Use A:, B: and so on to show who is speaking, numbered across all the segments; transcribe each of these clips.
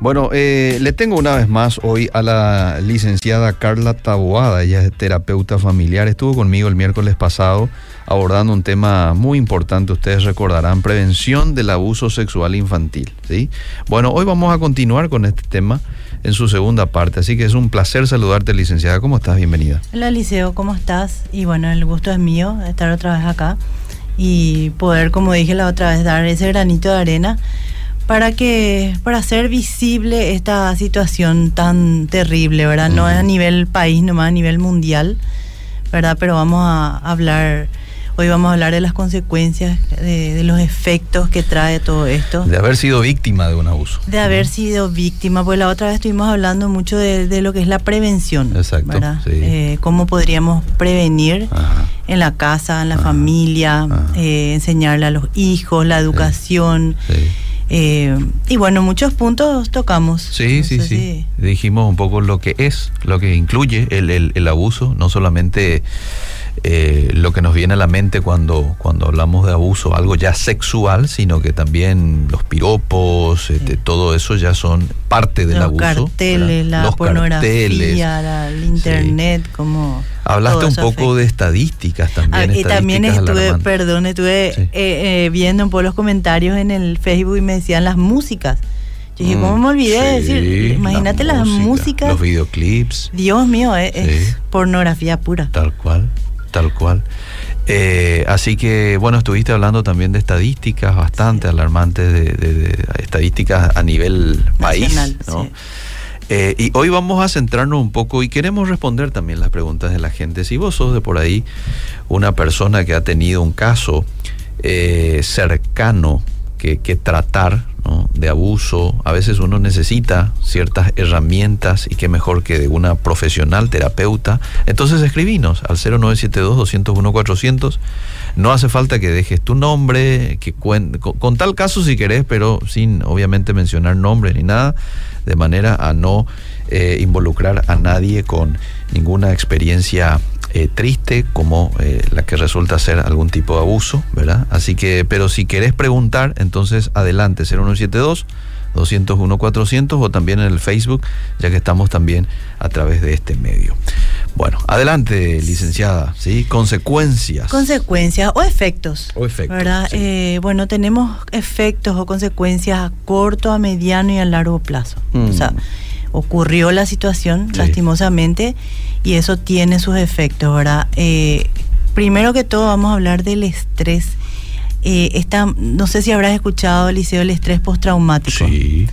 A: Bueno, eh, le tengo una vez más hoy a la licenciada Carla Taboada, ella es terapeuta familiar, estuvo conmigo el miércoles pasado abordando un tema muy importante, ustedes recordarán, prevención del abuso sexual infantil. ¿sí? Bueno, hoy vamos a continuar con este tema en su segunda parte, así que es un placer saludarte, licenciada, ¿cómo estás? Bienvenida.
B: Hola, Liceo, ¿cómo estás? Y bueno, el gusto es mío estar otra vez acá y poder, como dije la otra vez, dar ese granito de arena para que para hacer visible esta situación tan terrible, ¿verdad? No a nivel país, nomás a nivel mundial, ¿verdad? Pero vamos a hablar hoy vamos a hablar de las consecuencias, de, los efectos que trae todo esto.
A: De haber sido víctima de un abuso.
B: De haber sido víctima, pues la otra vez estuvimos hablando mucho de, lo que es la prevención.
A: Exacto. ¿verdad?
B: Eh, cómo podríamos prevenir en la casa, en la familia, eh, enseñarle a los hijos, la educación. Sí. Eh, y bueno, muchos puntos tocamos.
A: Sí, sí, sí. Dijimos un poco lo que es, lo que incluye el, el, abuso, no solamente eh, lo que nos viene a la mente cuando, cuando hablamos de abuso, algo ya sexual, sino que también los piropos, este, todo eso ya son parte del abuso.
B: Carteles, la pornografía, el internet, como...
A: Hablaste un poco de estadísticas también.
B: Ah, y también estuve, perdón, estuve eh, eh, viendo un poco los comentarios en el Facebook y me decían las músicas. Yo dije, ¿cómo me olvidé de decir? Imagínate las músicas.
A: Los videoclips.
B: Dios mío, es, pornografía pura.
A: Tal cual, tal cual. Eh, así que, bueno, estuviste hablando también de estadísticas bastante alarmantes, de, estadísticas a nivel país, ¿no? Eh, y hoy vamos a centrarnos un poco y queremos responder también las preguntas de la gente. Si vos sos de por ahí una persona que ha tenido un caso eh, cercano que, tratar de abuso, a veces uno necesita ciertas herramientas y qué mejor que de una profesional terapeuta. Entonces escribinos al 0972-201-400. No hace falta que dejes tu nombre, que con, con tal caso si querés, pero sin obviamente mencionar nombre ni nada de manera a no eh, involucrar a nadie con ninguna experiencia eh, triste como eh, la que resulta ser algún tipo de abuso, ¿verdad? Así que, pero si querés preguntar, entonces adelante, 0172 201 400 o también en el Facebook, ya que estamos también a través de este medio. Bueno, adelante, licenciada, ¿sí? Consecuencias.
B: Consecuencias o efectos.
A: O efectos.
B: ¿verdad? Eh, bueno, tenemos efectos o consecuencias a corto, a mediano y a largo plazo. O sea, mm. Ocurrió la situación, lastimosamente, y eso tiene sus efectos, ¿verdad? Eh, primero que todo, vamos a hablar del estrés eh, no sé si habrás escuchado, Eliseo, el estrés postraumático.
A: Sí.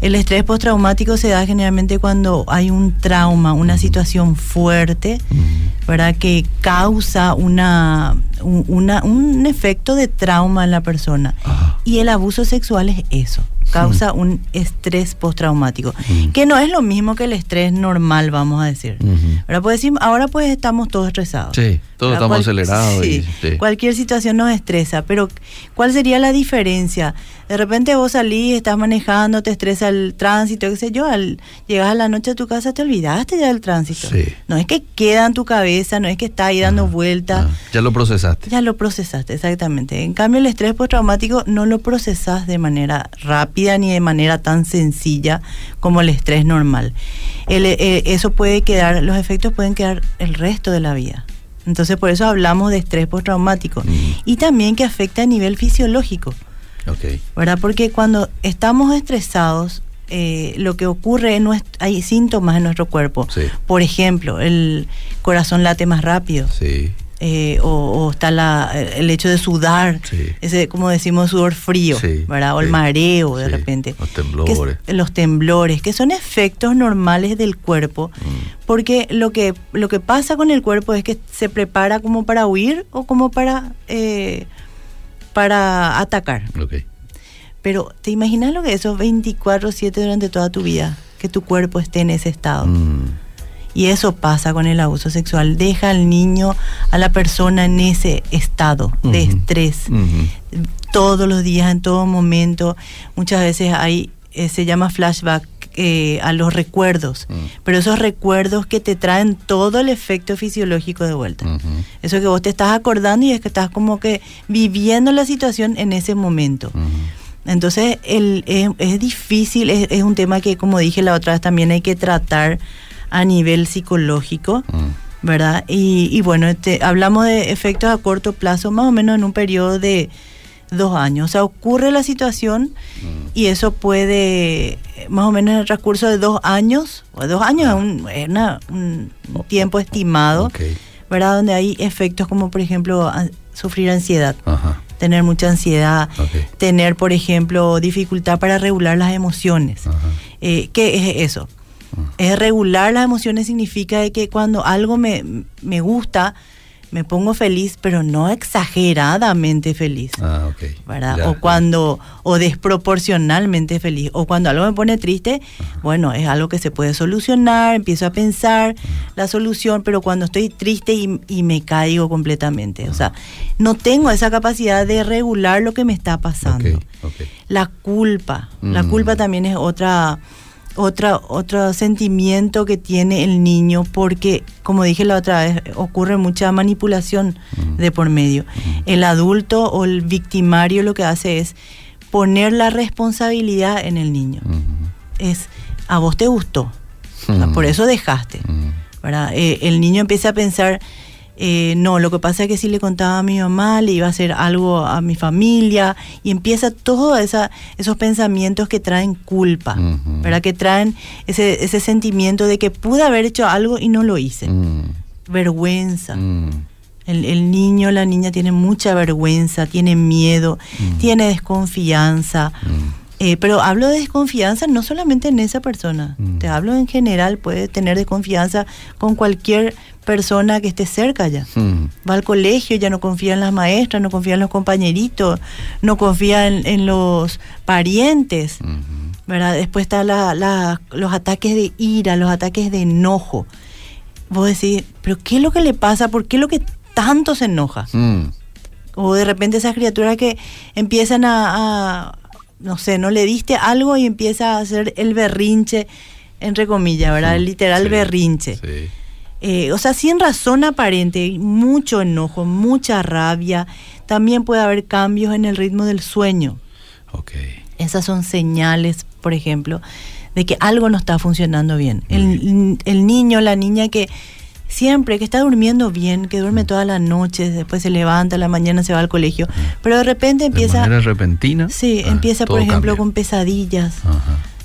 B: El estrés postraumático se da generalmente cuando hay un trauma, una situación fuerte, ¿verdad? Que causa una, un efecto de trauma en la persona. Y el abuso sexual es eso causa un estrés postraumático, que no es lo mismo que el estrés normal, vamos a decir. ahora, pues decir, ahora pues estamos todos estresados.
A: Sí, todos estamos acelerados.
B: Sí, Cualquier situación nos estresa, pero ¿cuál sería la diferencia? De repente vos salís, estás manejando, te estresa el tránsito, qué sé yo, al, llegas a la noche a tu casa, te olvidaste ya del tránsito. No es que queda en tu cabeza, no es que está ahí dando vueltas.
A: Ya lo procesaste.
B: Ya lo procesaste, exactamente. En cambio, el estrés postraumático no lo procesas de manera rápida ni de manera tan sencilla como el estrés normal. Eh, eso puede quedar, los efectos pueden quedar el resto de la vida. Entonces por eso hablamos de estrés postraumático y también que afecta a nivel fisiológico.
A: Okay.
B: ¿Verdad? Porque cuando estamos estresados, eh, lo que ocurre, es, hay síntomas en nuestro cuerpo. Por ejemplo, el corazón late más rápido.
A: Sí.
B: Eh, o, está la, el hecho de sudar, ese, como decimos, sudor frío, ¿verdad? O el mareo de repente.
A: Los temblores.
B: los temblores, que son efectos normales del cuerpo, mm. porque lo que, lo que pasa con el cuerpo es que se prepara como para huir o como para, eh, para atacar. Pero, ¿te imaginas lo que es esos 24-7 durante toda tu vida? Que tu cuerpo esté en ese estado.
A: Mm.
B: Y eso pasa con el abuso sexual. Deja al niño, a la persona en ese estado de estrés. Todo todos los días, en todo momento. Muchas veces hay, eh, se llama flashback eh, a los recuerdos, pero esos recuerdos que te traen todo el efecto fisiológico de vuelta. Eso que vos te estás acordando y es que estás como que viviendo la situación en ese momento. Entonces el, es, difícil, es, un tema que como dije la otra vez también hay que tratar a nivel psicológico. Mm. ¿Verdad? Y, bueno, este, hablamos de efectos a corto plazo, más o menos en un periodo de dos años. O sea, ocurre la situación mm. y eso puede, más o menos en el transcurso de dos años, o dos años es un, tiempo estimado, ¿verdad? Donde hay efectos como, por ejemplo, sufrir ansiedad. Tener mucha ansiedad, tener, por ejemplo, dificultad para regular las emociones. Eh, ¿Qué es eso? Es regular las emociones significa que cuando algo me, me gusta, me pongo feliz, pero no exageradamente feliz. Ah, ok. ¿verdad? o cuando, o desproporcionalmente feliz. O cuando algo me pone triste, bueno, es algo que se puede solucionar, empiezo a pensar la solución, pero cuando estoy triste y, me caigo completamente. O sea, no tengo esa capacidad de regular lo que me está pasando. La culpa. La mm. culpa también es otra otra, otro sentimiento que tiene el niño, porque, como dije la otra vez, ocurre mucha manipulación de por medio. El adulto o el victimario lo que hace es poner la responsabilidad en el niño. Es, a vos te gustó, por eso dejaste. Eh, el niño empieza a pensar, eh, no, lo que pasa es que si le contaba a mi mamá, le iba a hacer algo a mi familia y empieza todos esos pensamientos que traen culpa, ¿verdad? Que traen ese, ese, sentimiento de que pude haber hecho algo y no lo hice. Mm. Vergüenza. Mm. El, el, niño, la niña tiene mucha vergüenza, tiene miedo, mm. tiene desconfianza. Eh, pero hablo de desconfianza no solamente en esa persona, te hablo en general, puede tener desconfianza con cualquier persona que esté cerca ya. Hmm. Va al colegio, ya no confía en las maestras, no confía en los compañeritos, no confía en, los parientes. ¿verdad? Después están los ataques de ira, los ataques de enojo. Vos decís, ¿pero qué es lo que le pasa? ¿Por qué es lo que tanto se enoja? Hmm. O de repente esas criaturas que empiezan a, no sé, no le diste algo y empieza a hacer el berrinche, entre comillas, ¿verdad? El literal berrinche. Sí. Eh, o sea, sin razón aparente, mucho enojo, mucha rabia. También puede haber cambios en el ritmo del sueño. Okay. Esas son señales, por ejemplo, de que algo no está funcionando bien. El, el, niño, la niña que siempre, que está durmiendo bien, que duerme mm. todas las noches, después se levanta, a la mañana se va al colegio, mm. pero de repente empieza...
A: De manera repentina.
B: Sí, ah, empieza, por ejemplo, con pesadillas.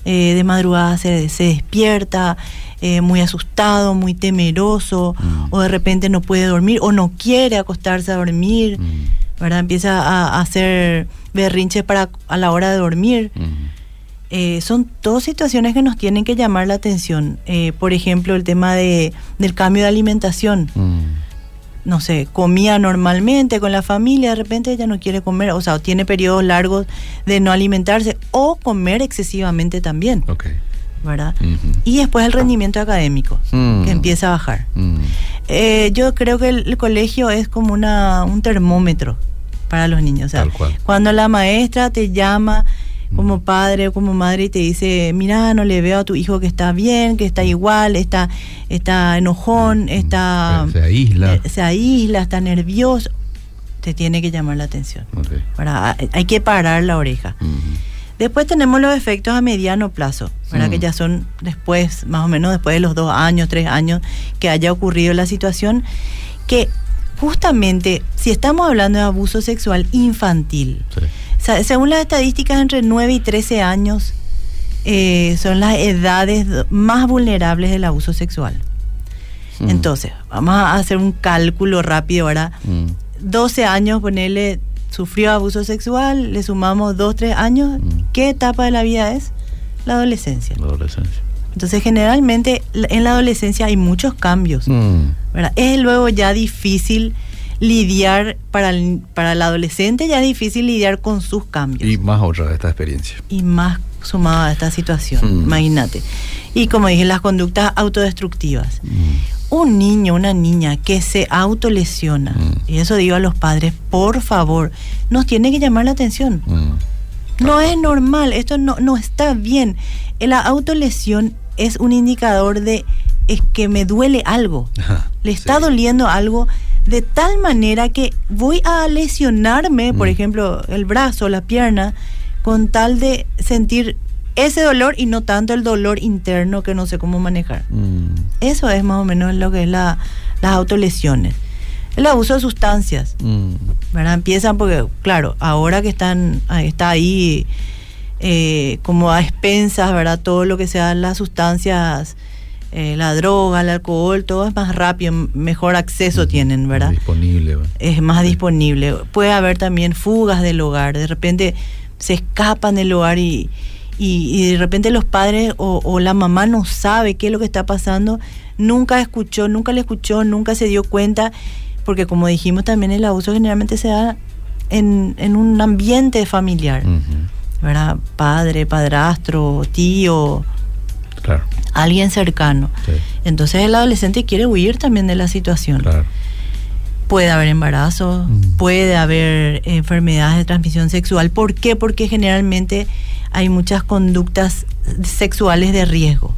B: Eh, de madrugada se, se despierta, eh, muy asustado, muy temeroso, mm. o de repente no puede dormir o no quiere acostarse a dormir, mm. ¿verdad? Empieza a, hacer berrinches para a la hora de dormir. Mm. Eh, son todas situaciones que nos tienen que llamar la atención. Eh, por ejemplo, el tema de, del cambio de alimentación. No sé, comía normalmente con la familia, de repente ella no quiere comer, o sea, tiene periodos largos de no alimentarse o comer excesivamente también. Okay. ¿verdad? Y después el rendimiento académico, mm. que empieza a bajar. Mm. Eh, yo creo que el, colegio es como una, un termómetro para los niños. cuando la maestra te llama como mm. padre o como madre y te dice, mira, no le veo a tu hijo que está bien, que está igual, está, está enojón, está...
A: Se aísla.
B: Eh, se aísla, está nervioso, te tiene que llamar la atención. Hay que parar la oreja. Después tenemos los efectos a mediano plazo, ¿verdad? que mm. ya son después, más o menos después de los dos años, tres años que haya ocurrido la situación, que justamente si estamos hablando de abuso sexual infantil, según las estadísticas entre 9 y 13 años eh, son las edades más vulnerables del abuso sexual. Mm. Entonces, vamos a hacer un cálculo rápido ahora. 12 mm. años, ponerle sufrió abuso sexual, le sumamos dos, tres años, mm. ¿qué etapa de la vida es? La adolescencia.
A: La adolescencia.
B: Entonces, generalmente en la adolescencia hay muchos cambios. Mm. Es luego ya difícil lidiar para el, para el adolescente, ya es difícil lidiar con sus cambios.
A: Y más otra de esta experiencia.
B: Y más sumado a esta situación, mm. imagínate. Y como dije, las conductas autodestructivas. un niño, una niña que se autolesiona, mm. y eso digo a los padres, por favor, nos tiene que llamar la atención. Mm. No es normal, esto no, no está bien. La autolesión es un indicador de es que me duele algo. Le está doliendo algo de tal manera que voy a lesionarme, por mm. ejemplo, el brazo, la pierna, con tal de sentir ese dolor y no tanto el dolor interno que no sé cómo manejar. Mm. Eso es más o menos lo que es la, las autolesiones. El abuso de sustancias, mm. ¿verdad? Empiezan porque, claro, ahora que están, está ahí eh, como a expensas, ¿verdad? Todo lo que sean las sustancias, eh, la droga, el alcohol, todo es más rápido, mejor acceso tienen, ¿verdad?
A: disponible.
B: Es más disponible. Puede haber también fugas del hogar, de repente se escapan del hogar y y, de repente los padres o, la mamá no sabe qué es lo que está pasando, nunca escuchó, nunca le escuchó, nunca se dio cuenta, porque como dijimos también el abuso generalmente se da en, un ambiente familiar, ¿verdad? Padre, padrastro, tío, alguien cercano. Entonces el adolescente quiere huir también de la situación. Puede haber embarazo, puede haber enfermedades de transmisión sexual. ¿Por qué? Porque generalmente hay muchas conductas sexuales de riesgo.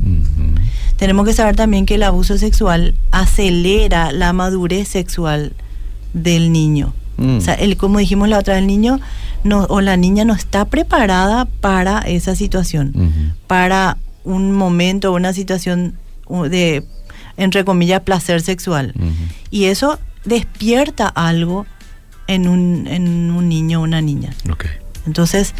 B: Tenemos que saber también que el abuso sexual acelera la madurez sexual del niño. Mm. O sea, el, como dijimos la otra, el niño no, o la niña no está preparada para esa situación, para un momento, una situación de, entre comillas, placer sexual. Y eso despierta algo en un, en un niño o una niña. Entonces,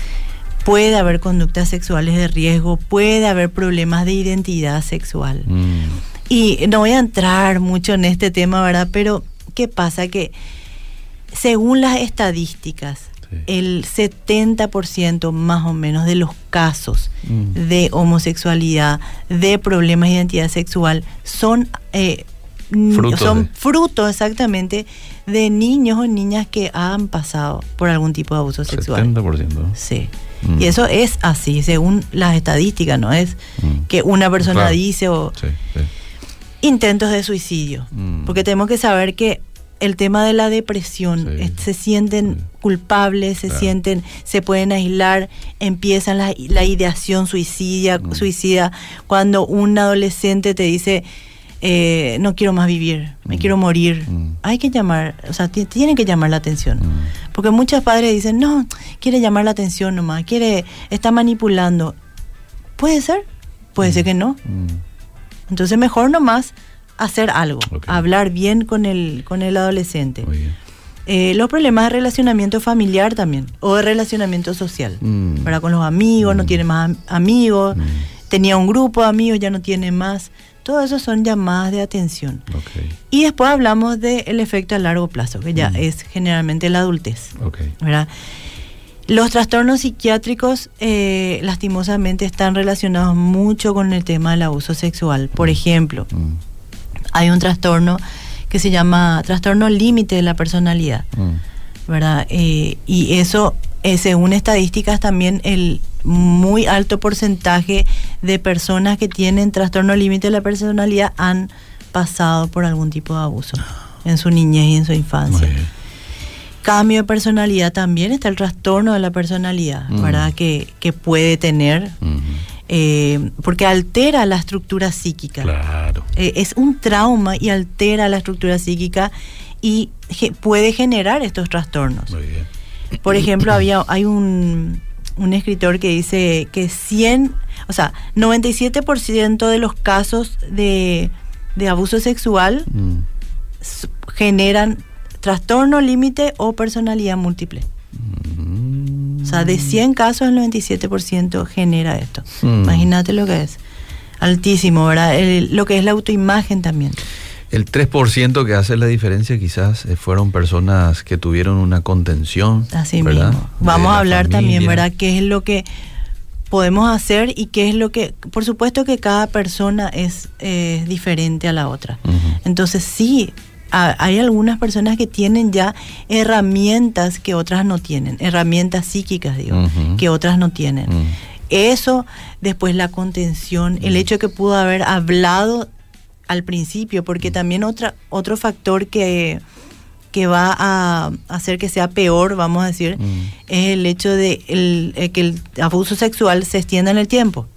B: puede haber conductas sexuales de riesgo, puede haber problemas de identidad sexual. Mm. Y no voy a entrar mucho en este tema, ¿verdad? Pero, ¿qué pasa? Que según las estadísticas, el 70% más o menos de los casos mm. de homosexualidad, de problemas de identidad sexual, son, eh, son frutos exactamente de niños o niñas que han pasado por algún tipo de abuso sexual.
A: 70%.
B: Sí. Mm. Y eso es así, según las estadísticas, no es mm. que una persona dice o intentos de suicidio. Mm. Porque tenemos que saber que el tema de la depresión, se sienten culpables, se sienten, se pueden aislar, empiezan la, ideación suicida, suicida. Cuando un adolescente te dice, eh, no quiero más vivir, me quiero morir. Hay que llamar, o sea, tienen que llamar la atención. Porque muchos padres dicen, no, quiere llamar la atención nomás, quiere, está manipulando. ¿Puede ser? Puede ser que no. Entonces mejor nomás hacer algo, hablar bien con el, con el adolescente. Eh, los problemas de relacionamiento familiar también, o de relacionamiento social, para con los amigos, no tiene más amigos, tenía un grupo de amigos, ya no tiene más. Todo eso son llamadas de atención. Y después hablamos del efecto a largo plazo, que ya mm. es generalmente la adultez. Los trastornos psiquiátricos eh, lastimosamente están relacionados mucho con el tema del abuso sexual. Por mm. ejemplo, mm. Hay un trastorno que se llama trastorno límite de la personalidad. ¿verdad? Eh, y eso, eh, según estadísticas, también el muy alto porcentaje de personas que tienen trastorno límite de la personalidad han pasado por algún tipo de abuso en su niñez y en su infancia. Cambio de personalidad también está el trastorno de la personalidad, mm. ¿verdad? Que, puede tener, eh, porque altera la estructura psíquica.
A: Claro.
B: Eh, es un trauma y altera la estructura psíquica y puede generar estos trastornos. Por ejemplo, había, hay un un escritor que dice que 100, o sea, 97% de los casos de, abuso sexual mm. generan trastorno límite o personalidad múltiple. O sea, de 100 casos, el 97% genera esto. Mm. Imagínate lo que es. Altísimo, ¿verdad? lo que es la autoimagen también.
A: El 3% que hace la diferencia quizás eh, fueron personas que tuvieron una contención.
B: Así mismo. Vamos a hablar también, ¿verdad? ¿Qué es lo que podemos hacer y qué es lo que... Por supuesto que cada persona es diferente a la otra. Entonces sí, hay algunas personas que tienen ya herramientas que otras no tienen, herramientas psíquicas, digo, que otras no tienen. Eso, después la contención, el hecho de que pudo haber hablado al principio, porque también otra, otro factor que, que va a hacer que sea peor, vamos a decir,
A: Mm.
B: es el hecho de el- eh, que el abuso sexual se extienda en el tiempo.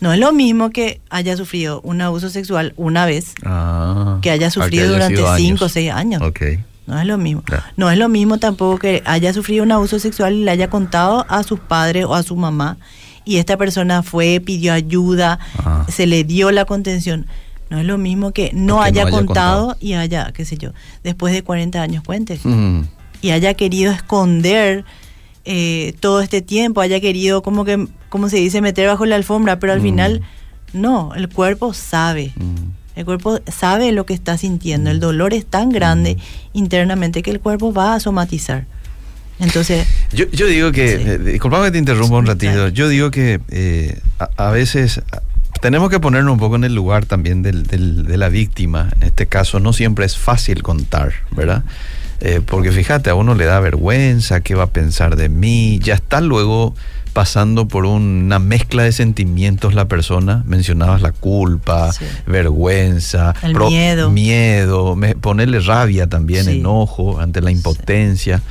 B: No es lo mismo que haya sufrido un abuso sexual una vez
A: Ah,
B: que haya sufrido
A: haya
B: durante
A: sido
B: cinco o
A: años.
B: seis años.
A: Ok.
B: No es lo mismo. No es lo mismo tampoco que haya sufrido un abuso sexual y le haya contado a sus padres o a su mamá y esta persona fue, pidió ayuda,
A: Ah.
B: se le dio la contención. No es lo mismo que no,
A: Que no
B: haya,
A: haya
B: contado,
A: contado.
B: y haya, qué sé yo, después de 40 años cuente
A: Mm.
B: y haya querido esconder eh, todo este tiempo, haya querido como que, como se dice, meter bajo la alfombra, pero al
A: Mm.
B: final no, el cuerpo sabe.
A: Mm.
B: El cuerpo sabe lo que está sintiendo. El dolor es tan grande internamente que el cuerpo va a somatizar. Entonces,
A: Yo, yo digo que,
B: Sí.
A: eh, disculpame que te interrumpa un ratito, yo digo que eh, a, a veces tenemos que ponernos un poco en el lugar también del- del- de la víctima. En este caso no siempre es fácil contar, ¿verdad? Eh, porque fíjate, a uno le da vergüenza, ¿qué va a pensar de mí? Ya está luego pasando por una mezcla de sentimientos la persona. Mencionabas la culpa,
B: Sí.
A: vergüenza,
B: El miedo.
A: miedo, me- ponerle rabia también,
B: Sí.
A: enojo ante la impotencia.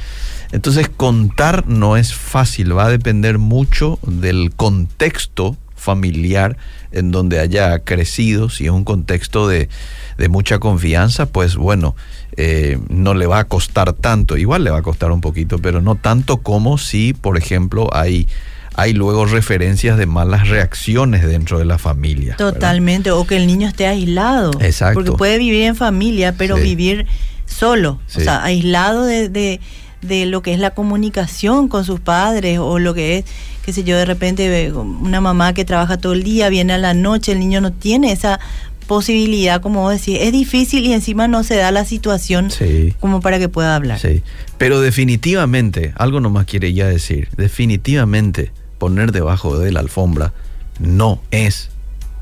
A: Entonces contar no es fácil, va a depender mucho del contexto familiar en donde haya crecido. Si es un contexto de, de mucha confianza, pues bueno, eh, no le va a costar tanto. Igual le va a costar un poquito, pero no tanto como si, por ejemplo, hay, hay luego referencias de malas reacciones dentro de la familia. ¿verdad?
B: totalmente, o que el niño esté aislado.
A: Exacto.
B: Porque puede vivir en familia, pero
A: Sí.
B: vivir solo,
A: Sí.
B: o sea, aislado de, de, de lo que es la comunicación con sus padres o lo que es, qué sé yo, de repente ve una mamá que trabaja todo el día, viene a la noche, el niño no tiene esa posibilidad, como vos decís, es difícil y encima no se da la situación
A: Sí.
B: como para que pueda hablar.
A: Sí, pero definitivamente, algo nomás quiere ya decir, definitivamente poner debajo de la alfombra no es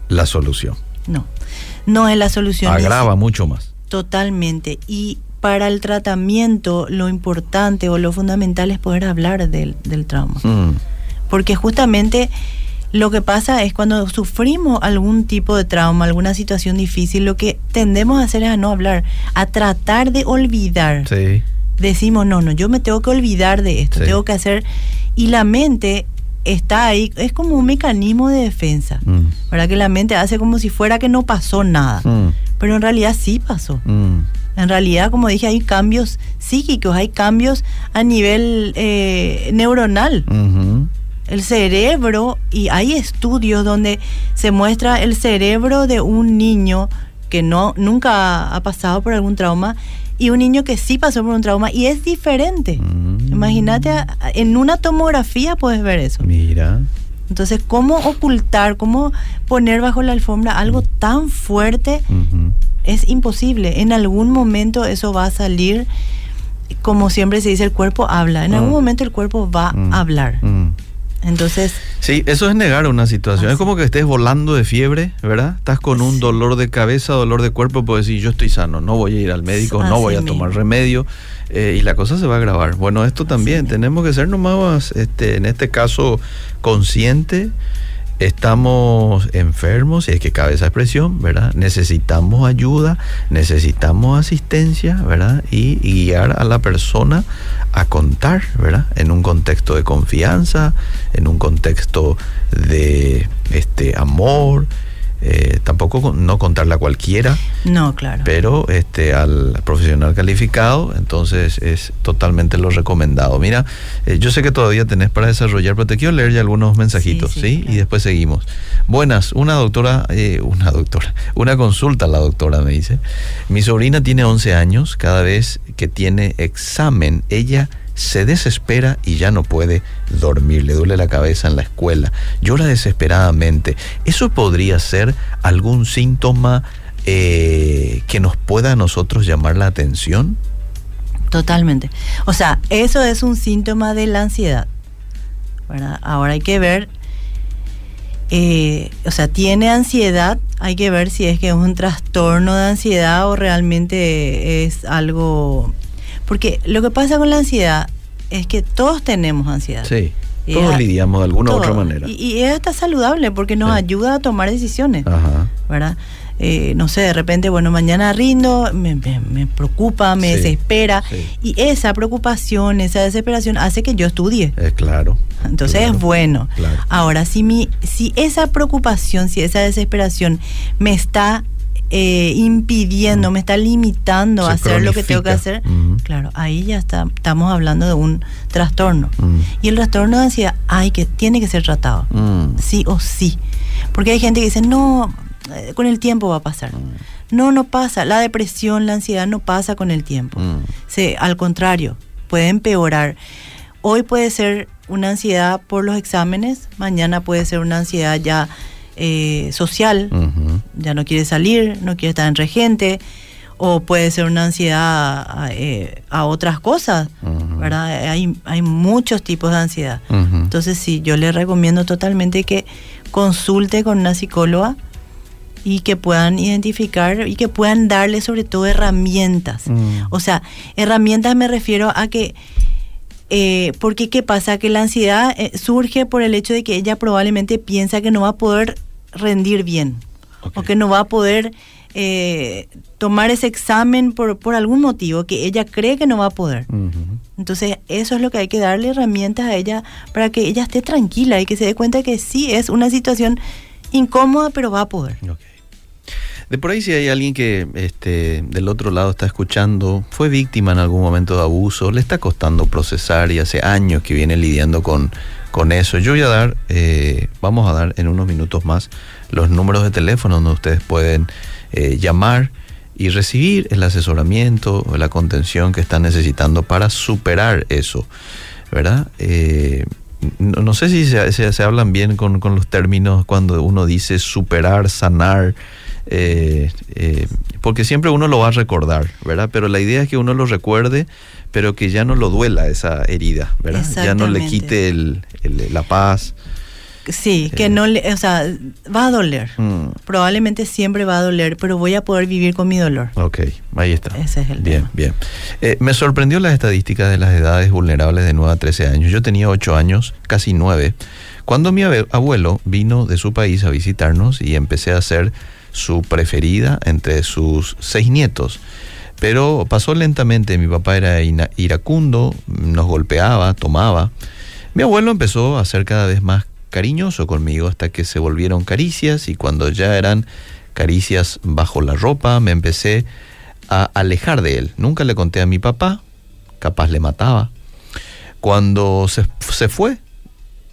A: la solución.
B: No, no es la solución.
A: Agrava mucho más.
B: Totalmente. Y para el tratamiento lo importante o lo fundamental es poder hablar del, del trauma.
A: Mm,
B: Porque justamente lo que pasa es cuando sufrimos algún tipo de trauma, alguna situación difícil, lo que tendemos a hacer es a no hablar, a tratar de olvidar.
A: sí,
B: Decimos, no, no, yo me tengo que olvidar de esto,
A: Sí.
B: tengo que hacer... Y la mente está ahí, es como un mecanismo de defensa.
A: mm,
B: ¿Verdad? Que la mente hace como si fuera que no pasó nada.
A: mm,
B: Pero en realidad sí pasó.
A: Mm,
B: En realidad, como dije, hay cambios psíquicos, hay cambios a nivel eh, neuronal. El cerebro, y hay estudios donde se muestra el cerebro de un niño que no nunca ha pasado por algún trauma y un niño que sí pasó por un trauma y es diferente.
A: mm.
B: Imagínate, en una tomografía puedes ver eso.
A: Mira,
B: Entonces, ¿cómo ocultar, cómo poner bajo la alfombra algo tan fuerte? Es imposible. En algún momento eso va a salir, como siempre se dice, el cuerpo habla. En algún
A: Mm.
B: momento el cuerpo va
A: mm,
B: a hablar.
A: mm.
B: Entonces,
A: Sí, eso es negar una situación. Es como que estés volando de fiebre, ¿verdad? Estás con un dolor de cabeza, dolor de cuerpo, puedes decir, yo estoy sano, no voy a ir al médico, no voy a
B: mismo.
A: tomar remedio, eh, y la cosa se va a agravar. Bueno, esto también,
B: mismo.
A: tenemos que ser nomás, este, en este caso, consciente. Estamos enfermos, si es que cabe esa expresión, ¿verdad? Necesitamos ayuda, necesitamos asistencia, ¿verdad? Y, y guiar a la persona a contar, ¿verdad? En un contexto de confianza, en un contexto de este amor, eh, tampoco no contarle a cualquiera,
B: no, claro.
A: pero este al profesional calificado, entonces es totalmente lo recomendado. Mira, eh, yo sé que todavía tenés para desarrollar, pero te quiero leer ya algunos mensajitos, ¿sí?
B: Sí, sí, claro.
A: Y después seguimos. Buenas, una doctora, eh, una doctora, una consulta la doctora me dice. Mi sobrina tiene 11 años, cada vez que tiene examen, ella se desespera y ya no puede dormir, le duele la cabeza en la escuela, llora desesperadamente. ¿Eso podría ser algún síntoma eh, que nos pueda a nosotros llamar la atención?
B: Totalmente. O sea, eso es un síntoma de la ansiedad. ¿verdad? Ahora hay que ver, eh, o sea, tiene ansiedad, hay que ver si es que es un trastorno de ansiedad o realmente es algo... Porque lo que pasa con la ansiedad es que todos tenemos ansiedad.
A: Sí,
B: Y
A: todos
B: es-
A: lidiamos de alguna u otra manera.
B: Y, y es hasta saludable porque nos
A: Sí.
B: ayuda a tomar decisiones.
A: Ajá.
B: ¿verdad? eh, no sé, de repente, bueno, mañana rindo, me, preocupa, me desespera. Y esa preocupación, esa desesperación hace que yo estudie.
A: Es claro.
B: Entonces es bueno. Ahora, si, mi, si esa preocupación, si esa desesperación me está eh, impidiendo, me está limitando a hacer lo que tengo que hacer, claro, ahí ya está, estamos hablando de un trastorno. Y el trastorno de ansiedad, hay que, tiene que ser tratado, sí o sí. Porque hay gente que dice, no, eh, con el tiempo va a pasar. No, no pasa. La depresión, la ansiedad no pasa con el tiempo. Sí, al contrario, puede empeorar. Hoy puede ser una ansiedad por los exámenes, mañana puede ser una ansiedad ya eh, social, ya no quiere salir, no quiere estar entre gente, o puede ser una ansiedad a, eh, otras cosas, ¿verdad? Hay, hay muchos tipos de ansiedad. Entonces sí, yo le recomiendo totalmente que consulte con una psicóloga y que puedan identificar y que puedan darle sobre todo herramientas. O sea, herramientas me refiero a que eh, porque qué pasa que la ansiedad eh, surge por el hecho de que ella probablemente piensa que no va a poder rendir bien o que no va a poder eh, tomar ese examen por, por, algún motivo que ella cree que no va a poder. Entonces eso es lo que hay que darle herramientas a ella para que ella esté tranquila y que se dé cuenta que sí es una situación incómoda pero va a poder.
A: De por ahí si hay alguien que este, del otro lado está escuchando, fue víctima en algún momento de abuso, le está costando procesar y hace años que viene lidiando con, con eso. Yo voy a dar, eh, vamos a dar en unos minutos más los números de teléfono donde ustedes pueden eh, llamar y recibir el asesoramiento la contención que están necesitando para superar eso, ¿verdad? Eh, no, sé si se, hablan bien con, con, los términos cuando uno dice superar, sanar, eh, porque siempre uno lo va a recordar, ¿verdad? Pero la idea es que uno lo recuerde, pero que ya no lo duela esa herida, ¿verdad? Ya no le quite el, la paz.
B: Sí, que eh. no le, o sea, va a doler. Mm. Probablemente siempre va a doler, pero voy a poder vivir con mi dolor.
A: Ok, ahí está.
B: Ese es el
A: Bien, bien. me sorprendió las estadísticas de las edades vulnerables de 9 a 13 años. Yo tenía 8 años, casi 9, cuando mi abuelo vino de su país a visitarnos y empecé a hacer su preferida entre sus seis nietos. Pero pasó lentamente, mi papá era iracundo, nos golpeaba, tomaba. Mi abuelo empezó a ser cada vez más cariñoso conmigo hasta que se volvieron caricias y cuando ya eran caricias bajo la ropa me empecé a alejar de él. Nunca le conté a mi papá, capaz le mataba. Cuando se, se fue,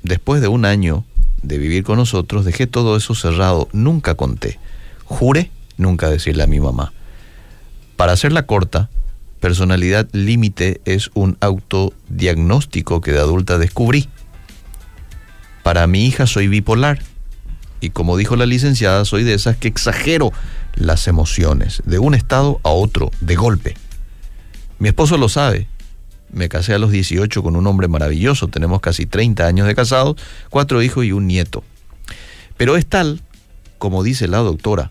A: después de un año de vivir con nosotros, dejé todo eso cerrado, nunca conté. Jure nunca decirle a mi mamá. Para hacerla corta, personalidad límite es un autodiagnóstico que de adulta descubrí. Para mi hija soy bipolar y como dijo la licenciada, soy de esas que exagero las emociones de un estado a otro de golpe. Mi esposo lo sabe. Me casé a los 18 con un hombre maravilloso, tenemos casi 30 años de casados, cuatro hijos y un nieto. Pero es tal como dice la doctora,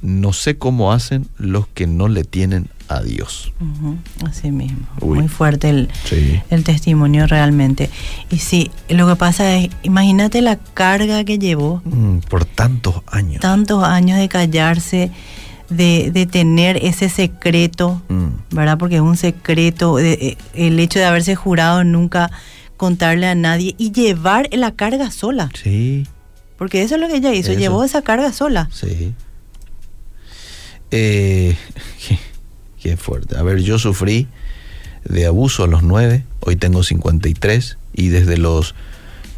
A: no sé cómo hacen los que no le tienen a Dios.
B: así mismo. Muy fuerte el, el, testimonio realmente. Y sí, lo que pasa es, imagínate la carga que llevó.
A: Mm, por tantos años.
B: Tantos años de callarse, de, de tener ese secreto, mm. ¿verdad? Porque es un secreto, eh, el hecho de haberse jurado nunca contarle a nadie y llevar la carga sola.
A: Sí.
B: Porque eso es lo que ella hizo, llevó esa carga sola.
A: Sí. Eh, qué, fuerte. A ver, yo sufrí de abuso a los 9, hoy tengo 53 y desde los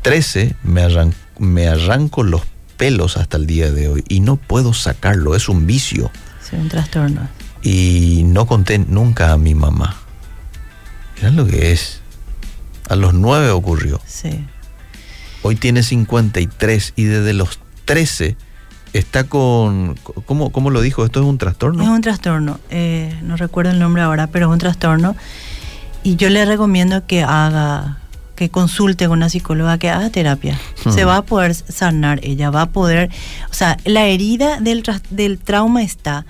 A: 13 me, me arranco los pelos hasta el día de hoy y no puedo sacarlo, es un vicio.
B: Sí, un trastorno.
A: Y no conté nunca a mi mamá. Mirá lo que es. A los 9 ocurrió.
B: Sí.
A: Hoy tiene 53 y desde los 13 está con... ¿Cómo, cómo lo dijo? ¿Esto es un trastorno?
B: Es un trastorno. Eh, no recuerdo el nombre ahora, pero es un trastorno. Y yo le recomiendo que haga que consulte con una psicóloga, que haga terapia. Se va a poder sanar, ella va a poder, o sea, la herida del, del trauma está.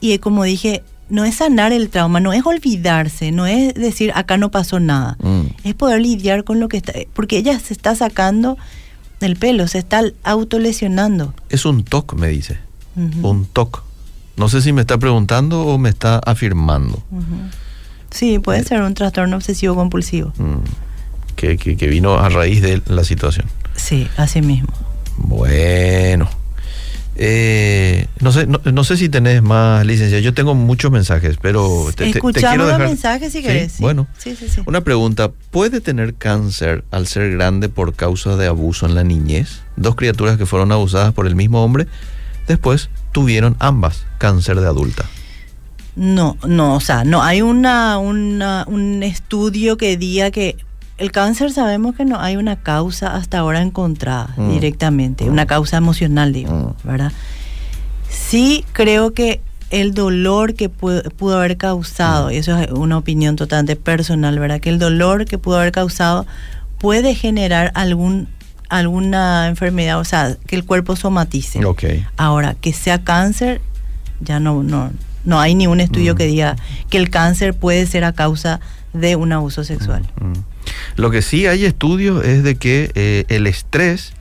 B: Y como dije, no es sanar el trauma, no es olvidarse, no es decir acá no pasó nada, mm. es poder lidiar con lo que está, porque ella se está sacando del pelo, se está autolesionando.
A: Es un TOC, me dice. un TOC. No sé si me está preguntando o me está afirmando.
B: Sí, puede ser un trastorno obsesivo compulsivo. Mm.
A: Que, que, vino a raíz de la situación.
B: Sí, así mismo.
A: Bueno. Eh, no sé, no, sé si tenés más licencia. Yo tengo muchos mensajes, pero
B: te, quiero dejar... los mensajes si querés.
A: Bueno, una pregunta: ¿puede tener cáncer al ser grande por causa de abuso en la niñez? Dos criaturas que fueron abusadas por el mismo hombre, después tuvieron ambas cáncer de adulta.
B: No, no, o sea, no hay una, un estudio que diga que el cáncer sabemos que no hay una causa hasta ahora encontrada mm. directamente, una mm. causa emocional, digo, mm. ¿verdad? Sí creo que el dolor que pudo, haber causado, y eso es una opinión totalmente personal, ¿verdad? Que el dolor que pudo haber causado puede generar algún alguna enfermedad, o sea, que el cuerpo somatice.
A: Okay.
B: Ahora, que sea cáncer, ya no, no, no hay ni un estudio que diga que el cáncer puede ser a causa de un abuso sexual.
A: Lo que sí hay estudios es de que eh, el estrés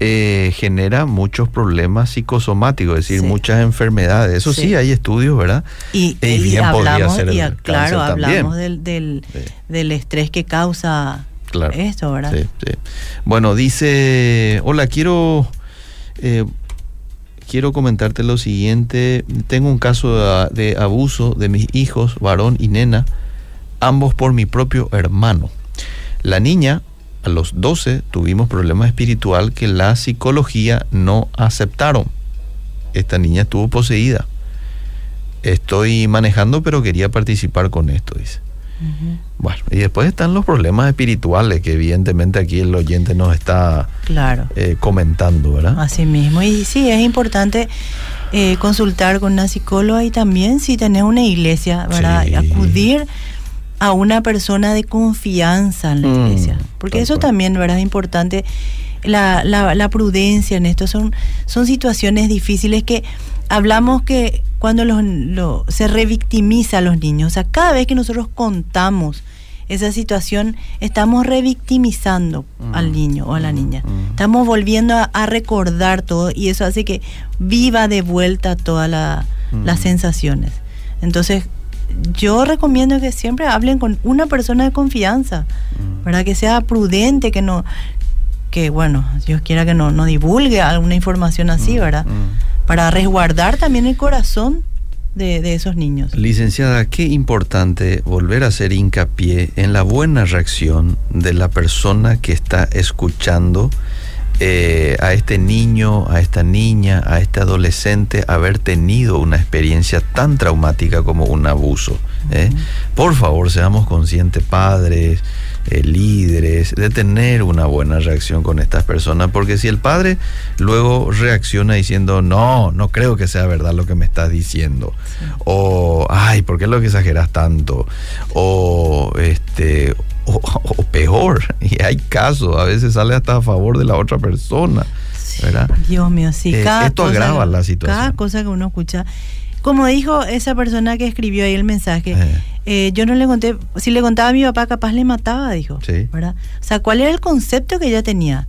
A: eh, genera muchos problemas psicosomáticos, es decir, muchas enfermedades. Eso sí. hay estudios, ¿verdad?
B: Y, bien hablamos, ser y, claro, hablamos del, del, estrés que causa esto, ¿verdad? Sí, sí.
A: Bueno, dice, hola, quiero... Eh, quiero comentarte lo siguiente. Tengo un caso de, abuso de mis hijos, varón y nena, ambos por mi propio hermano. La niña, a los 12, tuvimos problemas espiritual que la psicología no aceptaron. Esta niña estuvo poseída. Estoy manejando, pero quería participar con esto, dice. Bueno, y después están los problemas espirituales que evidentemente aquí el oyente nos está
B: claro.
A: Eh, comentando, ¿verdad?
B: Así mismo. Y sí, es importante eh, consultar con una psicóloga y también si tenés una iglesia, ¿verdad? Acudir a una persona de confianza en la mm, iglesia. Porque eso también, ¿verdad? Es importante. La, la, prudencia en esto son, son situaciones difíciles que hablamos que cuando los, se revictimiza a los niños, o sea, cada vez que nosotros contamos esa situación, estamos revictimizando mm, al niño o a la mm, niña. Estamos volviendo a, recordar todo y eso hace que viva de vuelta todas las sensaciones. Entonces, yo recomiendo que siempre hablen con una persona de confianza, para que sea prudente, que no, que bueno, Dios quiera que no, no divulgue alguna información así, mm, ¿verdad? Mm. Para resguardar también el corazón de, de, esos niños.
A: Licenciada, qué importante volver a hacer hincapié en la buena reacción de la persona que está escuchando eh, a este niño, a esta niña, a este adolescente haber tenido una experiencia tan traumática como un abuso. ¿eh? Por favor, seamos conscientes, padres, eh, líderes, de tener una buena reacción con estas personas, porque si el padre luego reacciona diciendo, no, no creo que sea verdad lo que me estás diciendo, o, ay, ¿por qué lo que exageras tanto? O, este, o, peor. Y hay casos, a veces sale hasta a favor de la otra persona.
B: Dios mío, sí.
A: Eh, esto agrava la situación.
B: Cada cosa que uno escucha. Como dijo esa persona que escribió ahí el mensaje, eh. Eh, yo no le conté, si le contaba a mi papá, capaz le mataba, dijo. ¿verdad? O sea, ¿cuál era el concepto que ella tenía?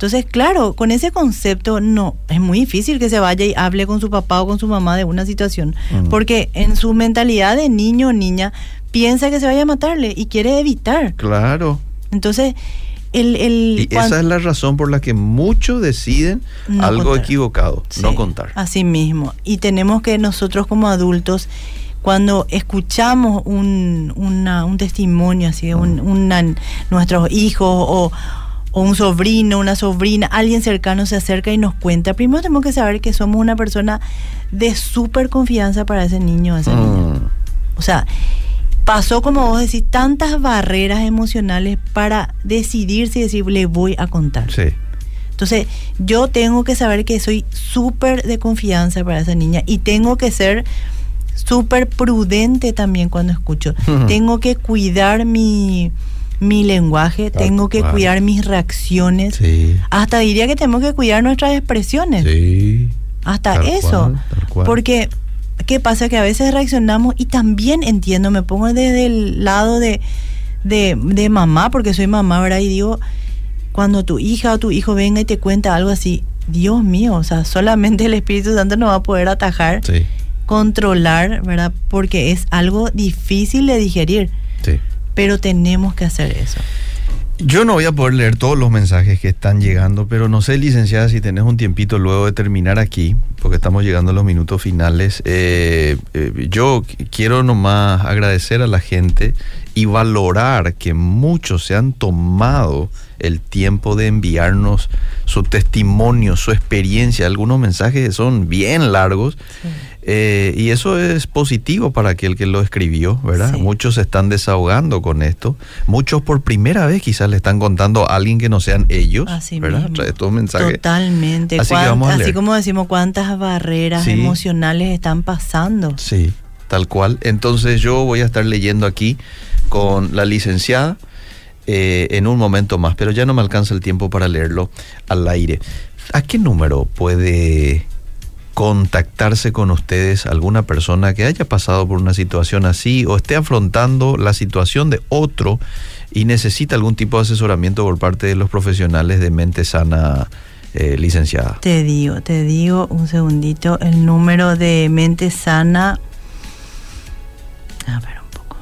B: Entonces, claro, con ese concepto no, es muy difícil que se vaya y hable con su papá o con su mamá de una situación, mm. porque en su mentalidad de niño o niña piensa que se vaya a matarle y quiere evitar.
A: Claro.
B: Entonces, el, el,
A: y esa es la razón por la que muchos deciden algo equivocado, no contar.
B: Así mismo. Y tenemos que nosotros como adultos, cuando escuchamos un, un testimonio así, un, una, nuestros hijos o, o, un sobrino, una sobrina, alguien cercano se acerca y nos cuenta, primero tenemos que saber que somos una persona de súper confianza para ese niño, esa niña. Mm. O sea, pasó, como vos decís, tantas barreras emocionales para decidir si decir, le voy a contar.
A: Sí.
B: Entonces, yo tengo que saber que soy súper de confianza para esa niña y tengo que ser súper prudente también cuando escucho. Tengo que cuidar mi, mi lenguaje, tengo que cuidar mis reacciones.
A: Sí.
B: Hasta diría que tengo que cuidar nuestras expresiones.
A: Sí.
B: Hasta eso. Porque ¿Qué pasa? Que a veces reaccionamos y también entiendo, me pongo desde el lado de, mamá, porque soy mamá, ¿verdad? Y digo, cuando tu hija o tu hijo venga y te cuenta algo así, Dios mío, o sea, solamente el Espíritu Santo nos va a poder atajar, controlar, ¿verdad? Porque es algo difícil de digerir. Sí. Pero tenemos que hacer eso.
A: Yo no voy a poder leer todos los mensajes que están llegando, pero no sé, licenciada, si tenés un tiempito luego de terminar aquí, porque estamos llegando a los minutos finales. Eh, eh, yo quiero nomás agradecer a la gente y valorar que muchos se han tomado el tiempo de enviarnos su testimonio, su experiencia. Algunos mensajes son bien largos. Eh, y eso es positivo para aquel que lo escribió, ¿verdad? Muchos se están desahogando con esto. Muchos por primera vez quizás le están contando a alguien que no sean ellos, ¿verdad? Estos mensajes.
B: Totalmente. Así, así como decimos, cuántas barreras emocionales están pasando.
A: Sí, tal cual. Entonces yo voy a estar leyendo aquí con la licenciada eh, en un momento más, pero ya no me alcanza el tiempo para leerlo al aire. ¿A qué número puede contactarse con ustedes alguna persona que haya pasado por una situación así o esté afrontando la situación de otro y necesita algún tipo de asesoramiento por parte de los profesionales de mente sana eh, licenciada?
B: Te digo, te digo un segundito, el número de mente sana... A ver un poco.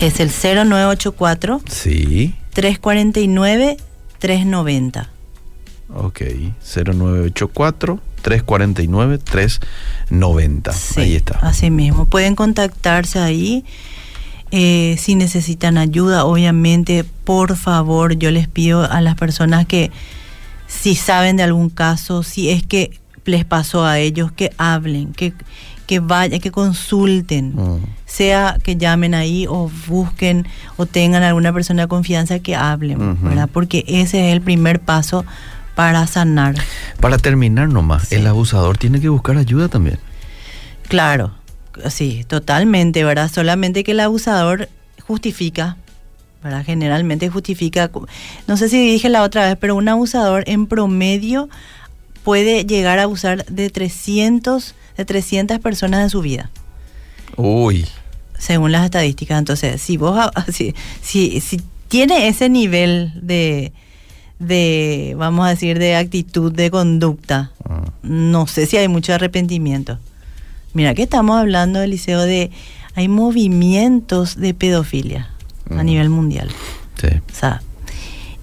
B: Es el 0984.
A: Sí.
B: 349 390.
A: Ok, 0984 349 390. ahí está.
B: Así mismo. Pueden contactarse ahí. Eh, si necesitan ayuda, obviamente, por favor, yo les pido a las personas que si saben de algún caso, si es que les pasó a ellos, que hablen, que, que vayan, que consulten, mm. sea que llamen ahí o busquen o tengan alguna persona de confianza que hablen, ¿verdad? Porque ese es el primer paso para sanar.
A: Para terminar nomás, el abusador tiene que buscar ayuda también.
B: Claro, sí, totalmente, ¿verdad? Solamente que el abusador justifica, ¿verdad? Generalmente justifica, no sé si dije la otra vez, pero un abusador en promedio puede llegar a abusar de 300, de 300 personas en su vida.
A: Uy.
B: Según las estadísticas. Entonces, si vos, si, si, si tiene ese nivel de, de, vamos a decir, de actitud, de conducta. Ah. No sé si hay mucho arrepentimiento. Mira que estamos hablando, Eliseo, de hay movimientos de pedofilia a nivel mundial.
A: Sí.
B: O sea,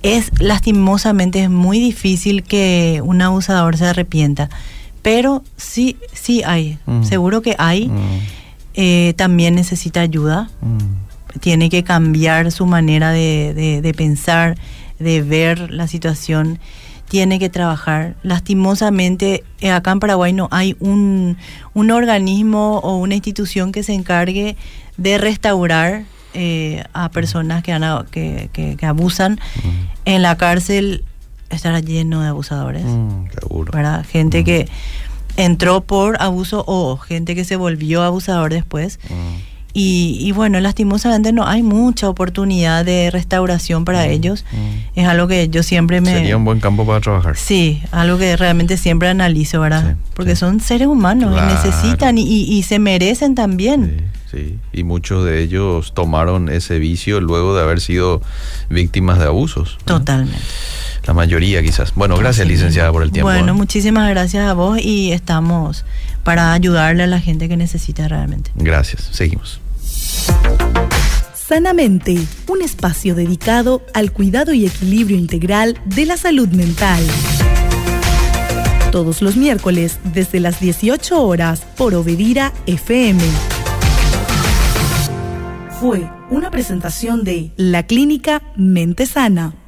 B: es lastimosamente es muy difícil que un abusador se arrepienta, pero sí, sí hay, mm. seguro que hay. Mm. Eh, también necesita ayuda, tiene que cambiar su manera de, de pensar, de ver la situación, tiene que trabajar. Lastimosamente, eh, acá en Paraguay no hay un, un organismo o una institución que se encargue de restaurar eh, a personas que, que, que, abusan. En la cárcel estará lleno de abusadores. para Gente que entró por abuso o gente que se volvió abusador después. Y, bueno, lastimosamente no hay mucha oportunidad de restauración para mm, ellos. Mm. Es algo que yo siempre me...
A: Sería un buen campo para trabajar.
B: Sí, algo que realmente siempre analizo, ¿verdad? Porque son seres humanos y necesitan y, se merecen también.
A: Sí, sí, y muchos de ellos tomaron ese vicio luego de haber sido víctimas de abusos.
B: Totalmente.
A: La mayoría quizás. Bueno, gracias licenciada por el tiempo.
B: Bueno, ¿eh? muchísimas gracias a vos y estamos para ayudarle a la gente que necesita realmente.
A: Gracias, seguimos.
C: Sanamente, un espacio dedicado al cuidado y equilibrio integral de la salud mental. Todos los miércoles desde las 18 horas por Obedira FM. Fue una presentación de la clínica Mente Sana.